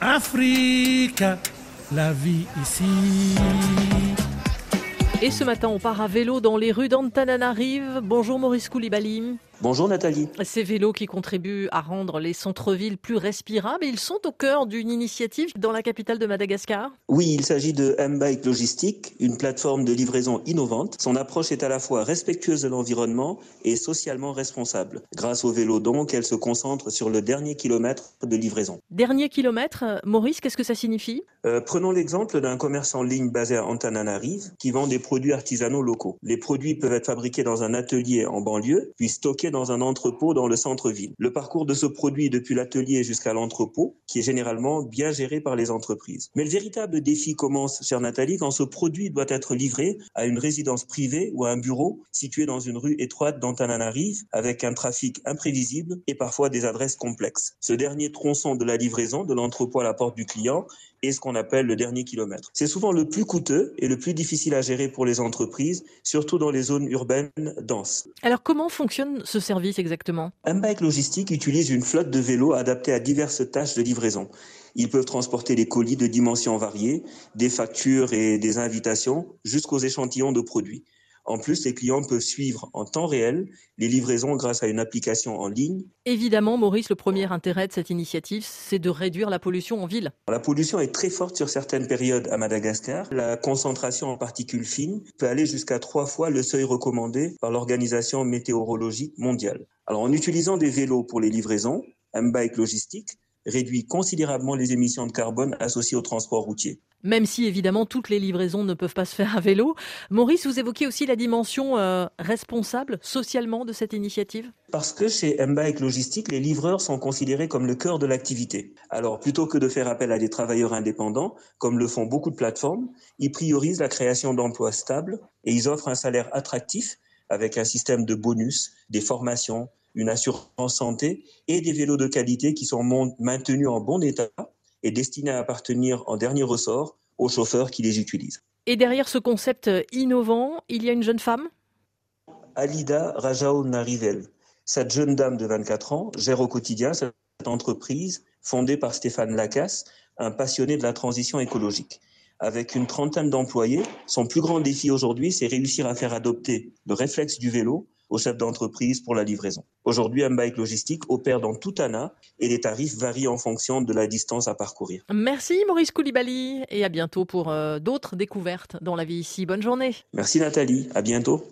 Afrique, la vie ici. Et ce matin, on part à vélo dans les rues d'Antananarive. Bonjour Maurice Koulibaly. Bonjour Nathalie. Ces vélos qui contribuent à rendre les centres-villes plus respirables, ils sont au cœur d'une initiative dans la capitale de Madagascar? Oui, il s'agit de M-Bike Logistique, une plateforme de livraison innovante. Son approche est à la fois respectueuse de l'environnement et socialement responsable. Grâce au vélo donc, elle se concentre sur le dernier kilomètre de livraison. Dernier kilomètre, Maurice, qu'est-ce que ça signifie? Euh, Prenons l'exemple d'un commerce en ligne basé à Antananarive qui vend des produits artisanaux locaux. Les produits peuvent être fabriqués dans un atelier en banlieue, puis stockés dans un entrepôt dans le centre-ville. Le parcours de ce produit depuis l'atelier jusqu'à l'entrepôt, qui est généralement bien géré par les entreprises. Mais le véritable défi commence, chère Nathalie, quand ce produit doit être livré à une résidence privée ou à un bureau situé dans une rue étroite d'Antananarive avec un trafic imprévisible et parfois des adresses complexes. Ce dernier tronçon de la livraison de l'entrepôt à la porte du client est ce qu'on appelle le dernier kilomètre. C'est souvent le plus coûteux et le plus difficile à gérer pour les entreprises, surtout dans les zones urbaines denses. Alors comment fonctionne ce service exactement Logistique utilise une flotte de vélos adaptés à diverses tâches de livraison. Ils peuvent transporter des colis de dimensions variées, des factures et des invitations, jusqu'aux échantillons de produits. En plus, les clients peuvent suivre en temps réel les livraisons grâce à une application en ligne. Évidemment, Maurice, le premier intérêt de cette initiative, c'est de réduire la pollution en ville. La pollution est très forte sur certaines périodes à Madagascar. La concentration en particules fines peut aller jusqu'à trois fois le seuil recommandé par l'Organisation météorologique mondiale. Alors, en utilisant des vélos pour les livraisons, un bike logistique réduit considérablement les émissions de carbone associées au transport routier. Même si évidemment toutes les livraisons ne peuvent pas se faire à vélo. Maurice, vous évoquez aussi la dimension euh, responsable socialement de cette initiative? Parce que chez M-Bike Logistique, les livreurs sont considérés comme le cœur de l'activité. Alors plutôt que de faire appel à des travailleurs indépendants, comme le font beaucoup de plateformes, ils priorisent la création d'emplois stables et ils offrent un salaire attractif avec un système de bonus, des formations, une assurance santé et des vélos de qualité qui sont maintenus en bon état et destinés à appartenir en dernier ressort aux chauffeurs qui les utilisent. Et derrière ce concept innovant, il y a une jeune femme? Alida Rajao Narivel. Cette jeune dame de 24 ans gère au quotidien cette entreprise fondée par Stéphane Lacasse, un passionné de la transition écologique. Avec une trentaine d'employés, son plus grand défi aujourd'hui, c'est réussir à faire adopter le réflexe du vélo aux chefs d'entreprise pour la livraison. Aujourd'hui, un bike logistique opère dans tout ANA et les tarifs varient en fonction de la distance à parcourir. Merci Maurice Koulibaly et à bientôt pour euh, d'autres découvertes dans la vie ici. Bonne journée. Merci Nathalie, à bientôt.